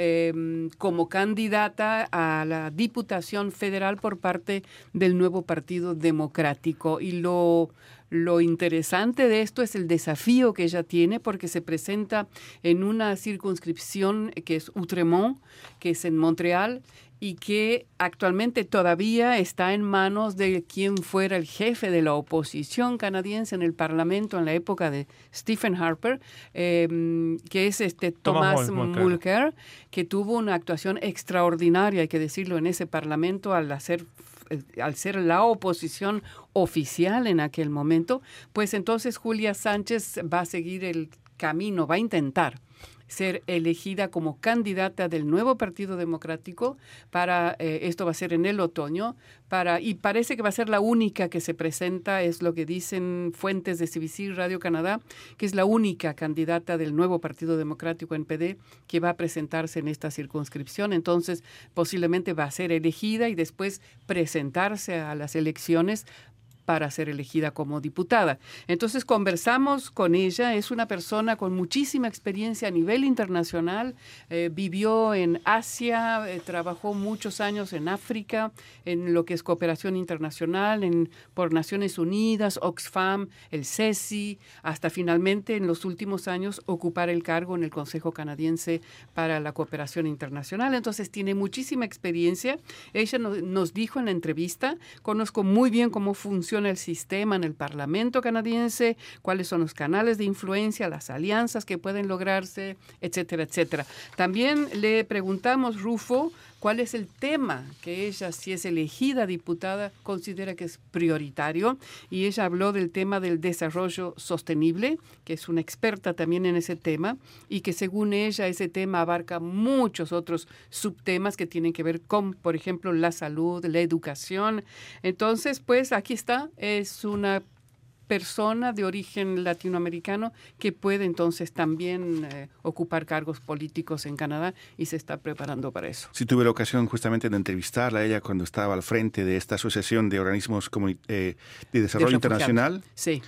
eh, como candidata a la Diputación Federal por parte del nuevo Partido Democrático. Y lo, lo interesante de esto es el desafío que ella tiene porque se presenta en una circunscripción que es Outremont, que es en Montreal, y que actualmente todavía está en manos de quien fuera el jefe de la oposición canadiense en el Parlamento en la época de Stephen Harper, eh, que es este Thomas Thomas Mulcair. Mulcair, que tuvo una actuación extraordinaria, hay que decirlo, en ese Parlamento al hacer eh, al ser la oposición oficial en aquel momento, pues entonces Julia Sánchez va a seguir el camino, va a intentar ser elegida como candidata del nuevo Partido Democrático para eh, esto va a ser en el otoño para y parece que va a ser la única que se presenta es lo que dicen fuentes de CBC Radio Canadá que es la única candidata del nuevo Partido Democrático NPD que va a presentarse en esta circunscripción. Entonces posiblemente va a ser elegida y después presentarse a las elecciones para ser elegida como diputada. Entonces conversamos con ella, es una persona con muchísima experiencia a nivel internacional, eh, vivió en Asia, eh, trabajó muchos años en África, en lo que es cooperación internacional, en, por Naciones Unidas, Oxfam, el CESI, hasta finalmente en los últimos años ocupar el cargo en el Consejo Canadiense para la Cooperación Internacional. Entonces tiene muchísima experiencia. Ella no- nos dijo en la entrevista, conozco muy bien cómo el sistema en el Parlamento canadiense, cuáles son los canales de influencia, las alianzas que pueden lograrse, etcétera, etcétera. También le preguntamos, Rufo, cuál es el tema que ella, si es elegida diputada, considera que es prioritario. Y ella habló del tema del desarrollo sostenible, que es una experta también en ese tema, y que según ella ese tema abarca muchos otros subtemas que tienen que ver con, por ejemplo, la salud, la educación. Entonces, pues aquí está, es una persona de origen latinoamericano que puede entonces también eh, ocupar cargos políticos en Canadá y se está preparando para eso. Sí, tuve la ocasión justamente de entrevistarla a ella cuando estaba al frente de esta asociación de organismos eh, de desarrollo De internacional Sí.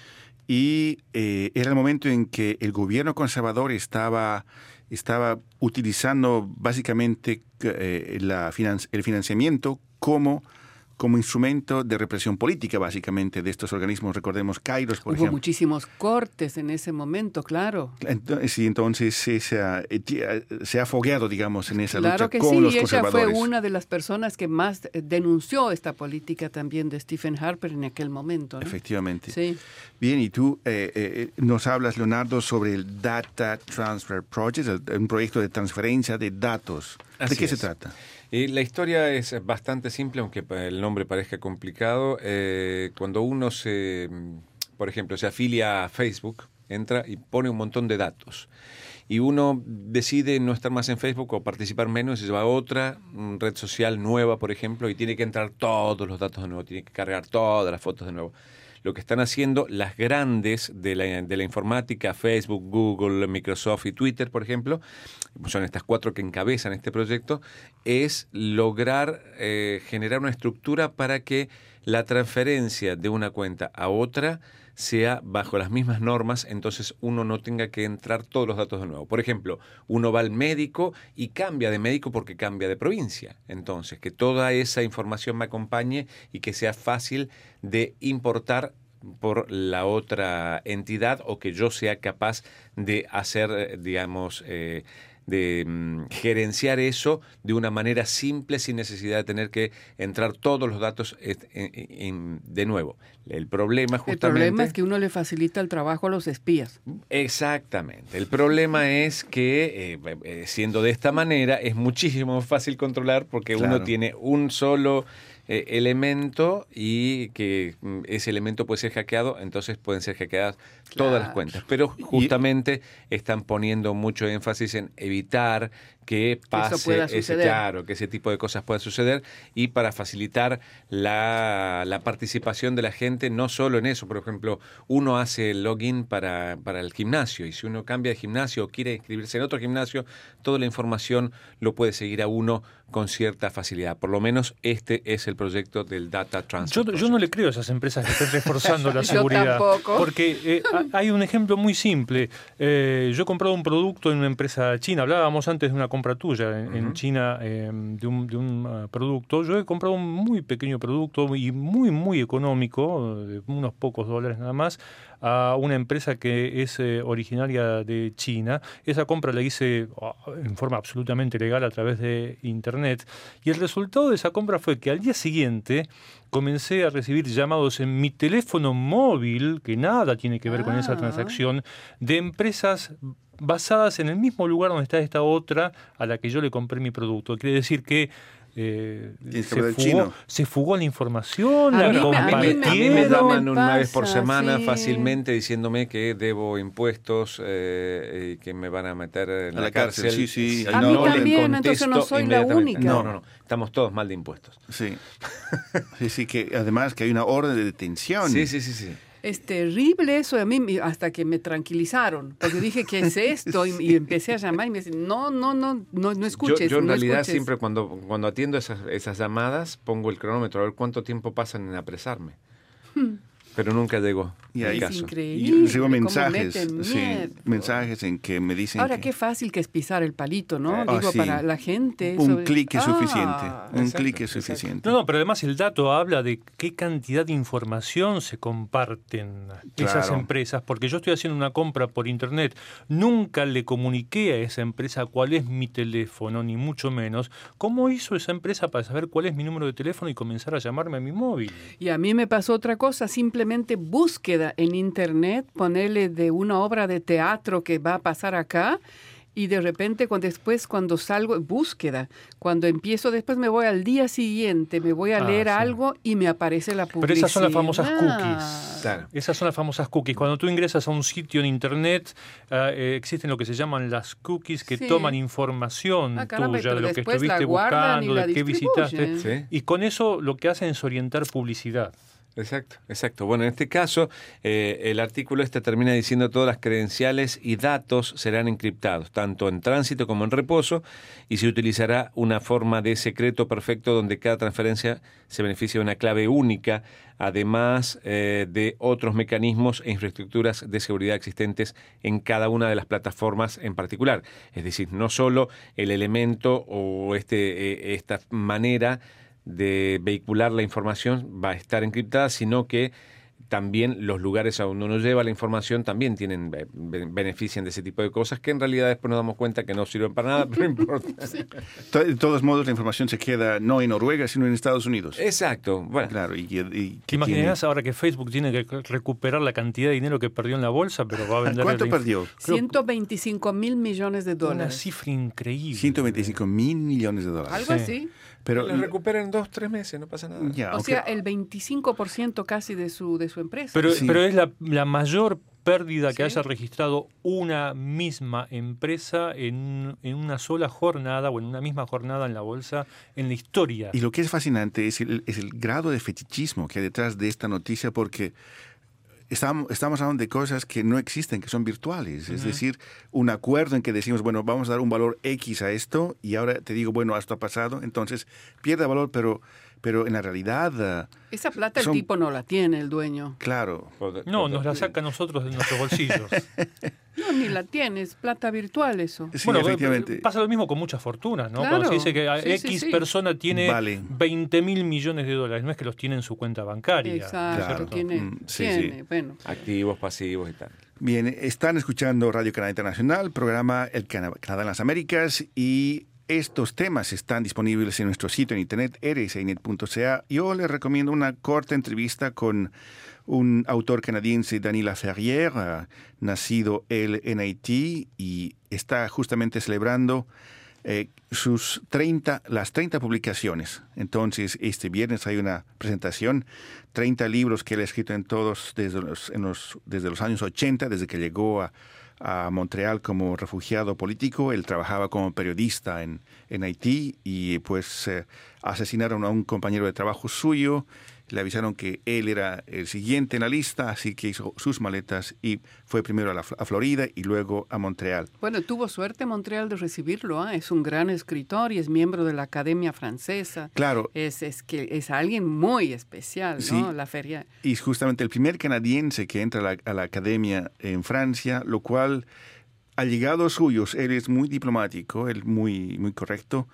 y eh, era el momento en que el gobierno conservador estaba, estaba utilizando básicamente la finan- el financiamiento como, como instrumento de represión política, básicamente, de estos organismos. Recordemos Kairos, por Hubo ejemplo. muchísimos cortes en ese momento, claro. Entonces, sí, entonces se, ha, eh, eh, se ha fogueado, digamos, en esa Claro lucha que con sí, los ella fue una de las personas que más eh, denunció esta política también de Stephen Harper en aquel momento. ¿no? Efectivamente. Sí. Bien, y tú eh, eh, nos hablas, Leonardo, sobre el Data Transfer Project, el- un proyecto de transferencia de datos. ¿De qué se trata? Eh, la historia es bastante simple, aunque el nombre parezca complicado. Eh, cuando uno se, mm, por ejemplo, se afilia a Facebook, entra y pone un montón de datos. Y uno decide no estar más en Facebook o participar menos y se va a otra mm, red social nueva, por ejemplo, y tiene que entrar todos los datos de nuevo, tiene que cargar todas las fotos de nuevo. Lo que están haciendo las grandes de la, de la informática, Facebook, Google, Microsoft y Twitter, por ejemplo, son estas cuatro que encabezan este proyecto, es lograr eh, generar una estructura para que la transferencia de una cuenta a otra sea bajo las mismas normas, entonces uno no tenga que entrar todos los datos de nuevo. Por ejemplo, uno va al médico y cambia de médico porque cambia de provincia. Entonces, que toda esa información me acompañe y que sea fácil de importar por la otra entidad o que yo sea capaz de hacer, eh, digamos, eh, de mm, gerenciar eso de una manera simple sin necesidad de tener que entrar todos los datos est- en- en- de nuevo. El problema El justamente... problema es que uno le facilita el trabajo a los espías. Exactamente. El problema es que, eh, eh, siendo de esta manera, es muchísimo más fácil controlar porque Claro. uno tiene un solo eh, elemento y que mm, ese elemento puede ser hackeado, entonces pueden ser hackeadas todas las cuentas. Pero justamente están poniendo mucho énfasis en evitar que pase pueda ese, claro, que ese tipo de cosas puedan suceder y para facilitar la, la participación de la gente, no solo en eso, por ejemplo, uno hace el login para, para el gimnasio y si uno cambia de gimnasio o quiere inscribirse en otro gimnasio, toda la información lo puede seguir a uno con cierta facilidad. Por lo menos este es el proyecto del Data Transfer. Yo, yo no le creo a esas empresas que estén reforzando (laughs) la Yo seguridad. tampoco. Porque eh, ha- hay un ejemplo muy simple. Eh, yo he comprado un producto en una empresa china. Hablábamos antes de una compra tuya en, en China eh, de un, de un, ah, producto. Yo he comprado un muy pequeño producto y muy, muy económico, de unos pocos dólares nada más, a una empresa que es eh, originaria de China. Esa compra la hice ah, en forma absolutamente legal a través de Internet. Y el resultado de esa compra fue que al día siguiente comencé a recibir llamados en mi teléfono móvil, que nada tiene que ver con esa Ah. transacción, de empresas basadas en el mismo lugar donde está esta otra a la que yo le compré mi producto. Quiere decir que eh, se, fugó, chino. se fugó la información, A la mí me- a mí me- mí, mí llaman una vez por semana sí. fácilmente diciéndome que debo impuestos eh, y que me van a meter en A la, la cárcel, cárcel. sí, sí, A mí no le también, entonces no soy la única. No, no, no. Estamos todos mal de impuestos. Sí. (laughs) sí, sí, que además que hay una orden de detención. Sí, sí, sí, sí. Es terrible eso a mí hasta que me tranquilizaron, porque dije, ¿qué es (laughs) esto? Y, y empecé a llamar y me dicen, no, no, no, no, no Yo, escuches. yo en no realidad escuches". siempre cuando, cuando atiendo esas, esas llamadas pongo el cronómetro a ver cuánto tiempo pasan en apresarme. Pero nunca llegó Y ahí- Es caso. increíble. Y recibo mensajes, sí, mensajes en que me dicen Ahora, que qué fácil que es pisar el palito, ¿no? Ah, Digo, sí. para la gente. un eso- clic es Ah, suficiente. Un clic es exacto. suficiente. No, no, pero además el dato habla de qué cantidad de información se comparten esas Claro. empresas, porque yo estoy haciendo una compra por internet, nunca le comuniqué a esa empresa cuál es mi teléfono, ni mucho menos. ¿Cómo hizo esa empresa para saber cuál es mi número de teléfono y comenzar a llamarme a mi móvil? Y a mí me pasó otra cosa, simplemente búsqueda en internet, ponerle de una obra de teatro que va a pasar acá. Y de repente, cuando después, cuando salgo, búsqueda. Cuando empiezo, después me voy al día siguiente, me voy a Ah, leer sí. algo y me aparece la publicidad. Pero esas son las famosas cookies. Claro. Esas son las famosas cookies. Cuando tú ingresas a un sitio en internet, ah, eh, existen lo que se llaman las cookies que Sí. toman información Ah, caramba, tuya de lo que estuviste buscando, de qué visitaste. Sí. Y con eso lo que hacen es orientar publicidad. Exacto, exacto. Bueno, en este caso, eh, el artículo este termina diciendo todas las credenciales y datos serán encriptados, tanto en tránsito como en reposo, y se utilizará una forma de secreto perfecto donde cada transferencia se beneficia de una clave única, además eh, de otros mecanismos e infraestructuras de seguridad existentes en cada una de las plataformas en particular. Es decir, no solo el elemento o este, eh, esta manera de vehicular la información va a estar encriptada, sino que también los lugares a donde uno lleva la información también tienen be- benefician de ese tipo de cosas que en realidad después nos damos cuenta que no sirven para nada, (laughs) pero no importa. De todos modos, la información se queda no en Noruega, sino en Estados Unidos. Exacto. Bueno, Claro, y, y- ¿Te imaginas ahora que Facebook tiene que recuperar la cantidad de dinero que perdió en la bolsa, pero va a vender ¿Cuánto el- perdió? Creo- 125 mil millones de Una dólares. cifra increíble. 125 mil millones de dólares. Algo Sí. así. Pero lo recuperan en dos, tres meses, no pasa nada. O sea, el 25% casi de su, de su empresa. Pero, Sí. pero es la, la mayor pérdida que Sí. haya registrado una misma empresa en, en una sola jornada o en una misma jornada en la bolsa en la historia. Y lo que es fascinante es el, es el grado de fetichismo que hay detrás de esta noticia porque estamos, estamos hablando de cosas que no existen, que son virtuales. Es decir, un acuerdo en que decimos, bueno, vamos a dar un valor X a esto y ahora te digo, bueno, esto ha pasado, entonces pierde valor, pero, pero en la realidad, ah, Esa plata el tipo no la tiene, el dueño. claro, No, nos la saca a nosotros de nuestros bolsillos. (laughs) No, ni la tiene, es plata virtual eso. sí, bueno, efectivamente. pasa lo mismo con muchas fortunas, ¿no? Claro. Cuando se dice que Sí, X sí. persona tiene Vale. 20 mil millones de dólares, no es que los tiene en su cuenta bancaria. Exacto, Claro. tiene, Mm, sí, tiene, sí. bueno. Activos, pasivos y tal. Bien, están escuchando Radio Canadá Internacional, programa El Cana- Canadá en las Américas y estos temas están disponibles en nuestro sitio en internet rsinet.ca. Yo les recomiendo una corta entrevista con un autor canadiense, Danila Ferrier, ah, nacido él en Haití y está justamente celebrando eh, sus 30, las 30 publicaciones. Entonces, este viernes hay una presentación, 30 libros que él ha escrito en todos desde los, en los- desde los años 80, desde que llegó a, a Montreal como refugiado político. Él trabajaba como periodista en, en Haití y pues eh, asesinaron a un compañero de trabajo suyo. Le avisaron que él era el siguiente en la lista, así que hizo sus maletas y fue primero a, la- a Florida y luego a Montreal. Bueno, tuvo suerte Montreal de recibirlo. ¿ah? Es un gran escritor y es miembro de la Academia Francesa. Claro, Es, es que es alguien muy especial, ¿no? Sí. La feria. y es justamente el primer canadiense que entra a la, a la academia en Francia, lo cual, allegados suyos, él es muy diplomático, él muy, muy correcto,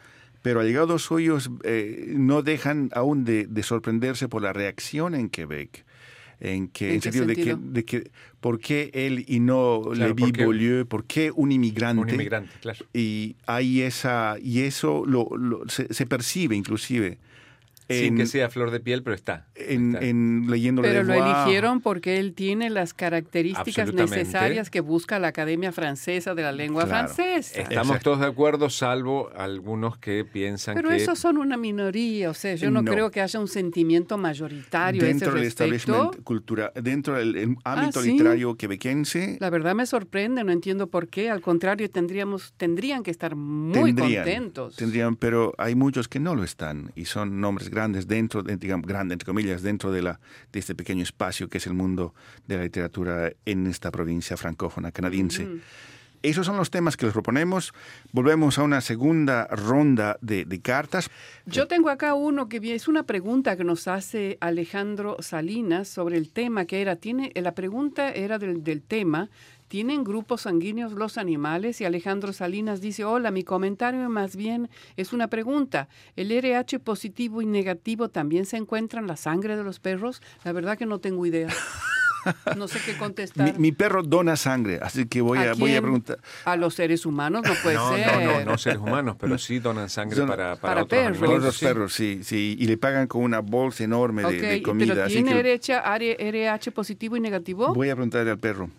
pero allegados suyos eh, no dejan aún de, de sorprenderse por la reacción en Quebec. En, que, ¿En en qué sentido de que, sentido? de que, ¿por qué él y no Claro, Levi. Beaulieu? ¿Por qué un inmigrante? Un inmigrante, claro. Y hay esa, y eso lo, lo- se, se percibe inclusive. Sin en- que sea flor de piel, pero está. en, Está. en leyendo Pero lo eligieron porque él tiene las características necesarias que busca la Academia Francesa de la Lengua Claro. Francesa. Estamos Exacto. todos de acuerdo, salvo algunos que piensan Pero que... esos son una minoría, o sea, yo no, No. creo que haya un sentimiento mayoritario dentro del establishment cultural, dentro del el ámbito Ah, ¿sí? literario quebequense, La verdad me sorprende, no entiendo por qué. Al contrario, tendríamos, tendrían que estar muy tendrían, contentos. tendrían, pero hay muchos que no lo están y son nombres grandes dentro, de, digamos, grandes entre comillas, dentro de la de este pequeño espacio que es el mundo de la literatura en esta provincia francófona canadiense. Esos son los temas que les proponemos. Volvemos a una segunda ronda de, de cartas. Yo tengo acá uno que es una pregunta que nos hace Alejandro Salinas sobre el tema que era, tiene, la pregunta era del, del tema, ¿tienen grupos sanguíneos los animales? Y Alejandro Salinas dice, hola, mi comentario más bien es una pregunta. ¿El RH positivo y negativo también se encuentra en la sangre de los perros? La verdad que no tengo idea. (laughs) No sé qué Mi, contestar. mi perro dona sangre, así que voy a, voy a preguntar. A los seres humanos no puede no, ser. no, no, no seres humanos, pero sí donan sangre Son- para, para, Para otros perros. Todos animalitos. los sí. perros, sí, sí, y le pagan con una bolsa enorme de, Ok, de y- comida. pero ¿tiene que RH, RH positivo y negativo? voy a preguntarle al perro.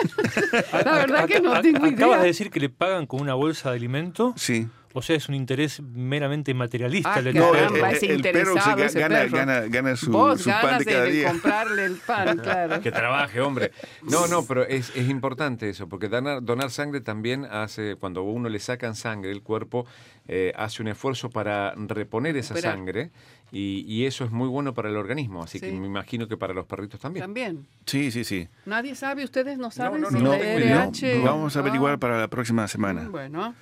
(laughs) La verdad que no Ac- tengo Acabas idea. de decir que le pagan con una bolsa de alimento. Sí. O sea, es un interés meramente materialista. Ah, el No, Caramba, el, es el- el perro se gana, perro. gana, gana su, Vos su pan ganas de de, cada de día. comprarle el pan, (laughs) claro. Que trabaje, hombre. No, no, pero es, es importante eso, porque donar, donar sangre también hace, cuando a uno le sacan sangre, el cuerpo eh, hace un esfuerzo para reponer esa sangre Y, y eso es muy bueno para el organismo, así que Sí. me imagino que para los perritos también. También. Sí, sí, sí. Nadie sabe, ustedes no saben no, si No, la no, RH... vamos a averiguar Ah, para la próxima semana. Bueno,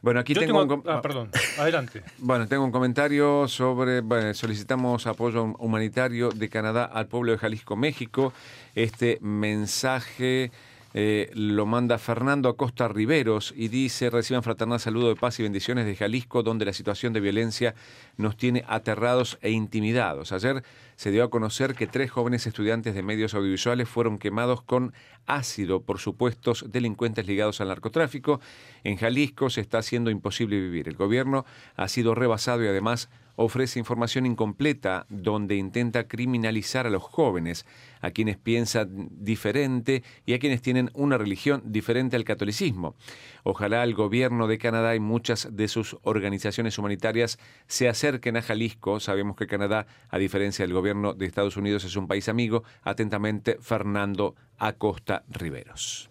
Bueno, aquí Yo tengo, tengo, un ah, perdón, adelante. (laughs) Bueno, tengo un comentario sobre, bueno, solicitamos apoyo humanitario de Canadá al pueblo de Jalisco, México. Este mensaje eh, lo manda Fernando Acosta Riveros y dice, reciban fraternal saludo de paz y bendiciones de Jalisco, donde la situación de violencia nos tiene aterrados e intimidados. Ayer se dio a conocer que tres jóvenes estudiantes de medios audiovisuales fueron quemados con ácido por supuestos delincuentes ligados al narcotráfico. En Jalisco se está haciendo imposible vivir. El gobierno ha sido rebasado y además ofrece información incompleta donde intenta criminalizar a los jóvenes, a quienes piensan diferente y a quienes tienen una religión diferente al catolicismo. Ojalá el gobierno de Canadá y muchas de sus organizaciones humanitarias se acerquen a Jalisco. Sabemos que Canadá, a diferencia del gobierno de Estados Unidos, es un país amigo. Atentamente, Fernando Acosta Riveros.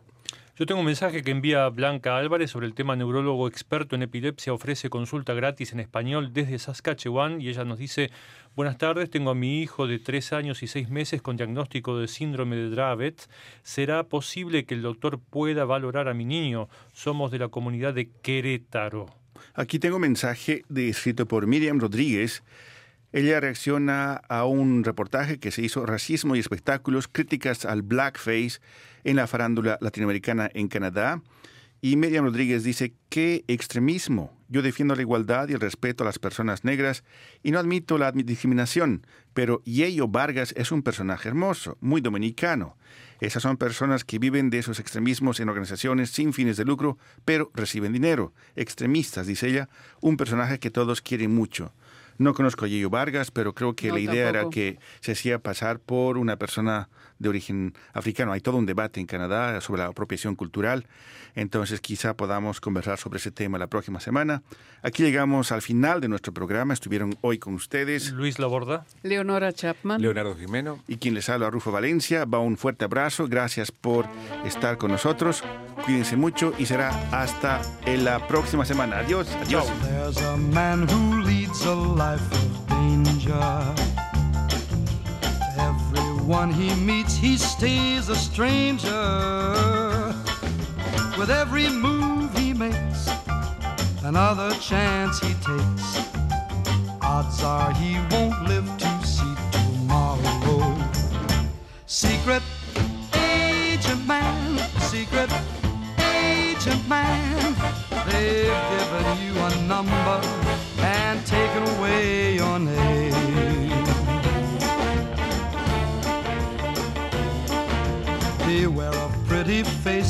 Yo tengo un mensaje que envía Blanca Álvarez sobre el tema neurólogo experto en epilepsia. Ofrece consulta gratis en español desde Saskatchewan y ella nos dice, buenas tardes, tengo a mi hijo de tres años y seis meses con diagnóstico de síndrome de Dravet. ¿Será posible que el doctor pueda valorar a mi niño? Somos de la comunidad de Querétaro. Aquí tengo un mensaje de, escrito por Miriam Rodríguez. Ella reacciona a un reportaje que se hizo Racismo y Espectáculos, críticas al blackface en la farándula latinoamericana en Canadá. Y Miriam Rodríguez dice, ¿qué extremismo? Yo defiendo la igualdad y el respeto a las personas negras y no admito la discriminación, pero Yeyo Vargas es un personaje hermoso, muy dominicano. Esas son personas que viven de esos extremismos en organizaciones sin fines de lucro, pero reciben dinero. Extremistas, dice ella, un personaje que todos quieren mucho. No conozco a Yeyo Vargas, pero creo que No, la idea era que se hacía pasar por una persona de origen africano. Hay todo un debate en Canadá sobre la apropiación cultural, entonces quizá podamos conversar sobre ese tema la próxima semana. Aquí llegamos al final de nuestro programa. Estuvieron hoy con ustedes Luis Laborda. Leonora Chapman. Leonardo Jimeno. y quien les habla, Rufo Valencia. Va un fuerte abrazo. Gracias por estar con nosotros. Cuídense mucho y será hasta en la próxima semana. Adiós. Adiós. Life of danger. Everyone he meets, he stays a stranger. With every move he makes, another chance he takes, odds are he won't live to see tomorrow. Secret agent man, secret agent man. They've given you a number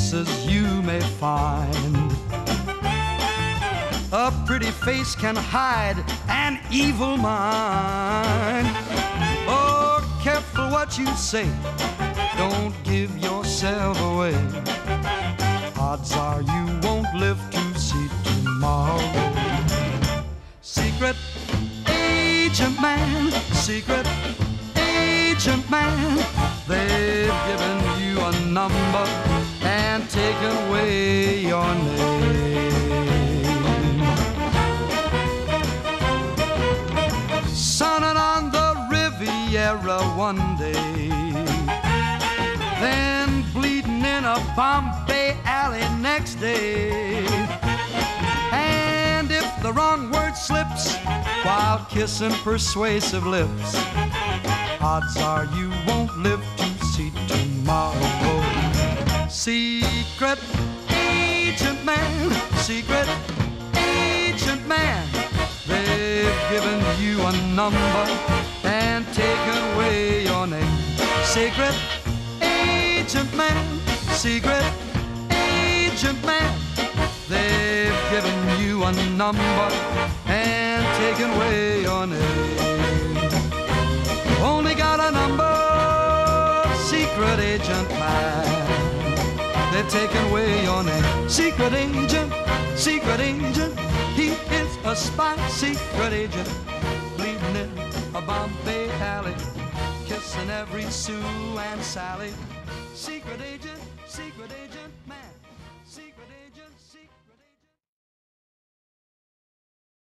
faces you may find. A pretty face can hide an evil mind. Oh, careful what you say. Don't give yourself away. Odds are you won't live to see tomorrow. Secret agent man, secret agent man. They've given you a number and taken away your name. Sunning on the Riviera one day then bleeding in a Bombay alley next day. And if the wrong word slips while kissing persuasive lips, odds are you won't live to see tomorrow. Secret agent man, secret agent man, they've given you a number and taken away your name. Secret agent man, secret agent man. They've given you a number and taken away your name. Only got a number, secret agent man. They've taken away your name. Secret agent, secret agent. He is a spy, secret agent. Bleeding in a Bombay alley kissing every Sue and Sally. Secret agent, secret agent secret agent.